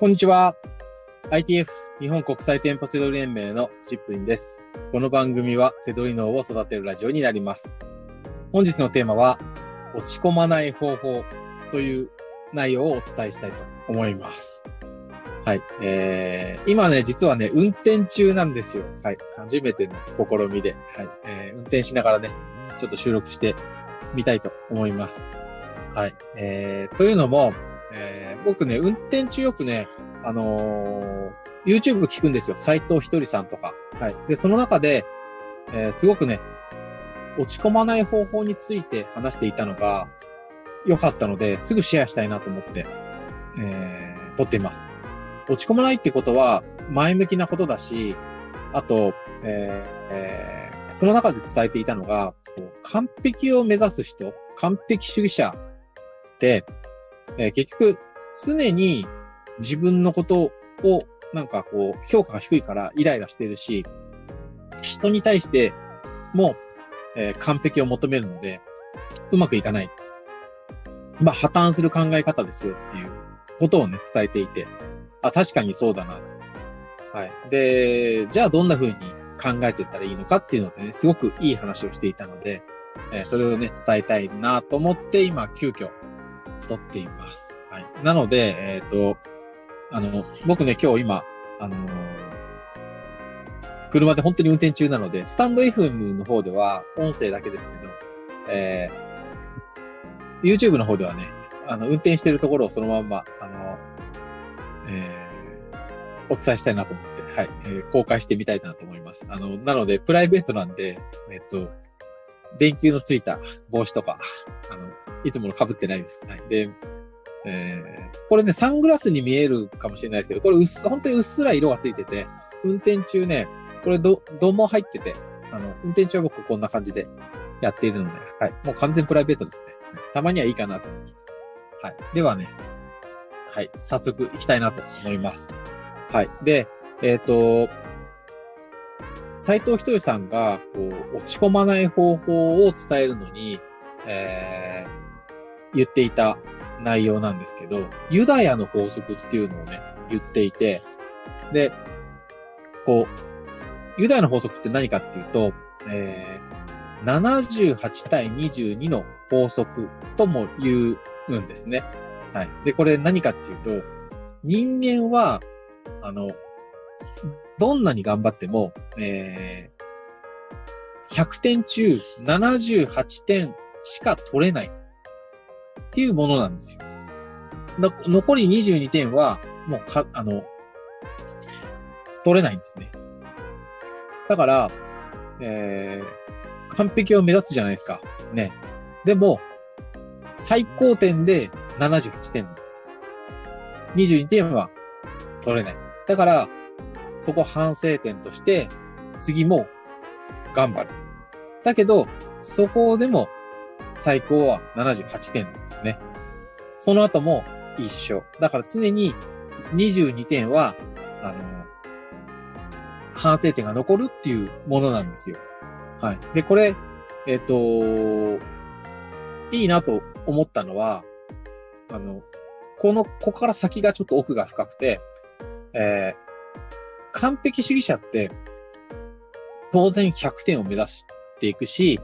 こんにちは。ITF 日本国際店舗セドリ連盟のチップリンです。この番組はセドリ脳を育てるラジオになります。本日のテーマは、落ち込まない方法という内容をお伝えしたいと思います。はい。えー、今ね、実はね、運転中なんですよ。はい。初めての試みで。はい。えー、運転しながらね、ちょっと収録してみたいと思います。はい。えー、というのも、えー、僕ね、運転中よくね、あのー、YouTube 聞くんですよ。斎藤ひとりさんとか。はい。で、その中で、えー、すごくね、落ち込まない方法について話していたのが良かったので、すぐシェアしたいなと思って、えー、撮っています。落ち込まないってことは前向きなことだし、あと、えーえー、その中で伝えていたのが、完璧を目指す人、完璧主義者って、えー、結局常に自分のことをなんかこう評価が低いからイライラしてるし、人に対しても、えー、完璧を求めるので、うまくいかない。まあ破綻する考え方ですよっていうことをね、伝えていて、あ、確かにそうだな。はい。で、じゃあどんな風に考えていったらいいのかっていうのでね、すごくいい話をしていたので、えー、それをね、伝えたいなと思って今、急遽、撮っています。はい。なので、えっ、ー、と、あの、僕ね、今日今、あのー、車で本当に運転中なので、スタンド FM の方では音声だけですけど、えー、YouTube の方ではね、あの、運転してるところをそのまんま、あの、えー、お伝えしたいなと思って、はい、えー、公開してみたいなと思います。あの、なので、プライベートなんで、えっ、と、電球のついた帽子とか、あの、いつもの被ってないです。はい。で、えー、これね、サングラスに見えるかもしれないですけど、これうっす、本当にうっすら色がついてて、運転中ね、これど、ども入ってて、あの、運転中は僕こんな感じでやっているので、はい。もう完全プライベートですね。たまにはいいかなと。はい。ではね、はい。早速行きたいなと思います。はい。で、えっ、ー、と、斎藤ひとりさんが、こう、落ち込まない方法を伝えるのに、えー、言っていた内容なんですけど、ユダヤの法則っていうのをね、言っていて、で、こう、ユダヤの法則って何かっていうと、えー、78対22の法則とも言うんですね。はい。で、これ何かっていうと、人間は、あの、どんなに頑張っても、えー、100点中78点しか取れないっていうものなんですよ。残り22点は、もうか、あの、取れないんですね。だから、えー、完璧を目指すじゃないですか。ね。でも、最高点で78点なんですよ。22点は取れない。だから、そこ反省点として、次も頑張る。だけど、そこでも最高は78点なんですね。その後も一緒。だから常に22点は、あの、反省点が残るっていうものなんですよ。はい。で、これ、えっ、ー、と、いいなと思ったのは、あの、この、ここから先がちょっと奥が深くて、えー、完璧主義者って、当然100点を目指していくし、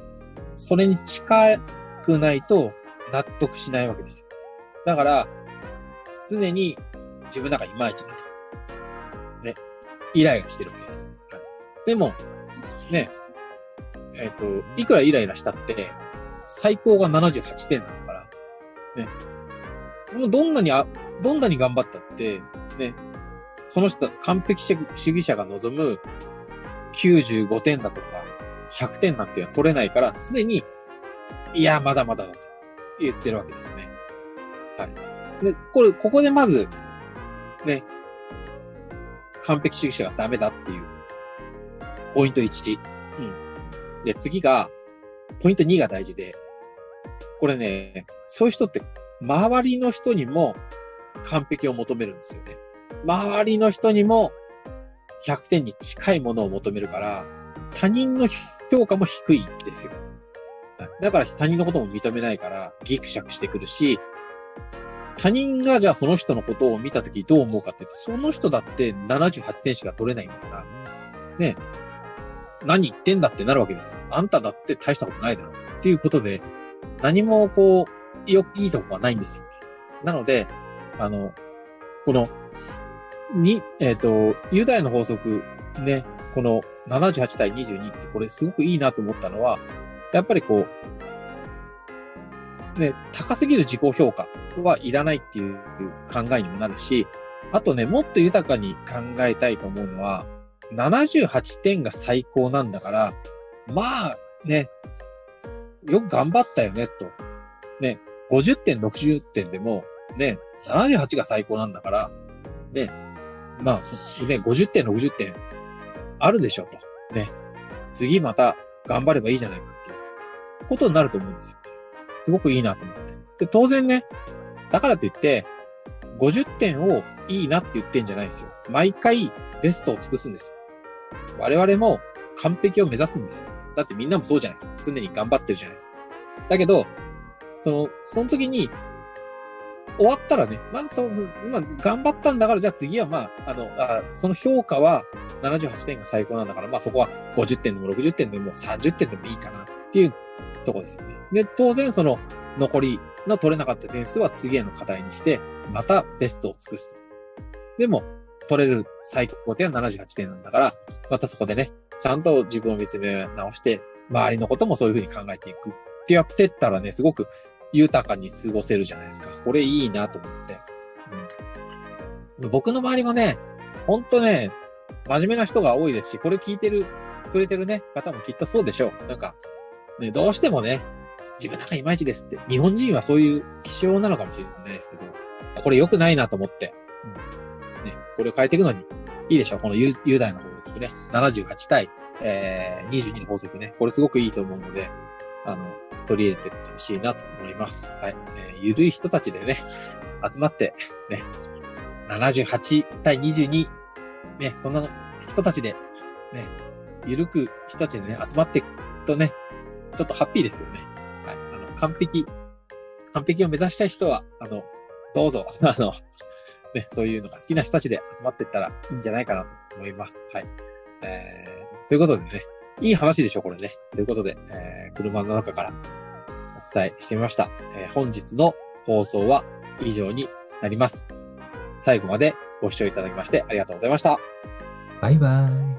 それに近くないと納得しないわけですよ。だから、常に自分なんかいまいちだと。ね。イライラしてるわけです。はい、でも、ね、えっ、ー、と、いくらイライラしたって、最高が78点なんだから、ね。もうどんなにあ、どんなに頑張ったって、ね、その人、完璧主義者が望む95点だとか100点なんていうのは取れないから、常に、いや、まだまだだと言ってるわけですね。はい。で、これ、ここでまず、ね、完璧主義者がダメだっていう、ポイント1。うん。で、次が、ポイント2が大事で、これね、そういう人って、周りの人にも完璧を求めるんですよね。周りの人にも100点に近いものを求めるから、他人の評価も低いんですよ。だから他人のことも認めないから、ギクシャクしてくるし、他人がじゃあその人のことを見たときどう思うかって言うと、その人だって78点しか取れないんだから、ね、何言ってんだってなるわけですよ。あんただって大したことないだろう。っていうことで、何もこう、よ、いいとこはないんですよ。なので、あの、この、に、えっ、ー、と、ユダヤの法則、ね、この78対22ってこれすごくいいなと思ったのは、やっぱりこう、ね、高すぎる自己評価はいらないっていう考えにもなるし、あとね、もっと豊かに考えたいと思うのは、78点が最高なんだから、まあ、ね、よく頑張ったよね、と。ね、50点、60点でも、ね、78が最高なんだから、ね、まあ、そね、50点、60点あるでしょ、と。ね、次また頑張ればいいじゃないかっていうことになると思うんですよ。すごくいいなと思って。で、当然ね、だからといって、50点をいいなって言ってんじゃないんですよ。毎回ベストを尽くすんですよ。我々も完璧を目指すんですよ。だってみんなもそうじゃないですか。常に頑張ってるじゃないですか。だけど、その、その時に、終わったらね、まずその、まあ、頑張ったんだから、じゃあ次はまあ、あの、あその評価は78点が最高なんだから、まあそこは50点でも60点でも30点でもいいかなっていうとこですよね。で、当然その残りの取れなかった点数は次への課題にして、またベストを尽くすと。でも、取れる最高点は78点なんだから、またそこでね、ちゃんと自分を見つめ直して、周りのこともそういうふうに考えていくってやってったらね、すごく豊かに過ごせるじゃないですか。これいいなと思って。うん、僕の周りもね、ほんとね、真面目な人が多いですし、これ聞いてる、くれてるね、方もきっとそうでしょう。なんか、ね、どうしてもね、自分なんかいまいちですって。日本人はそういう気象なのかもしれないですけど、これ良くないなと思って。うん、ね、これを変えていくのにいいでしょう。この雄大の法則ね。78対、えー、22の法則ね。これすごくいいと思うので、あの、取り入れてってほしいなと思います。はい。えー、ゆるい人たちでね、集まって、ね、78対22、ね、そんな人たちで、ね、ゆるく人たちでね、集まっていくとね、ちょっとハッピーですよね。はい。あの、完璧、完璧を目指したい人は、あの、どうぞ、あの、ね、そういうのが好きな人たちで集まっていったらいいんじゃないかなと思います。はい。えー、ということでね、いい話でしょ、これね。ということで、えー、車の中からお伝えしてみました。えー、本日の放送は以上になります。最後までご視聴いただきましてありがとうございました。バイバーイ。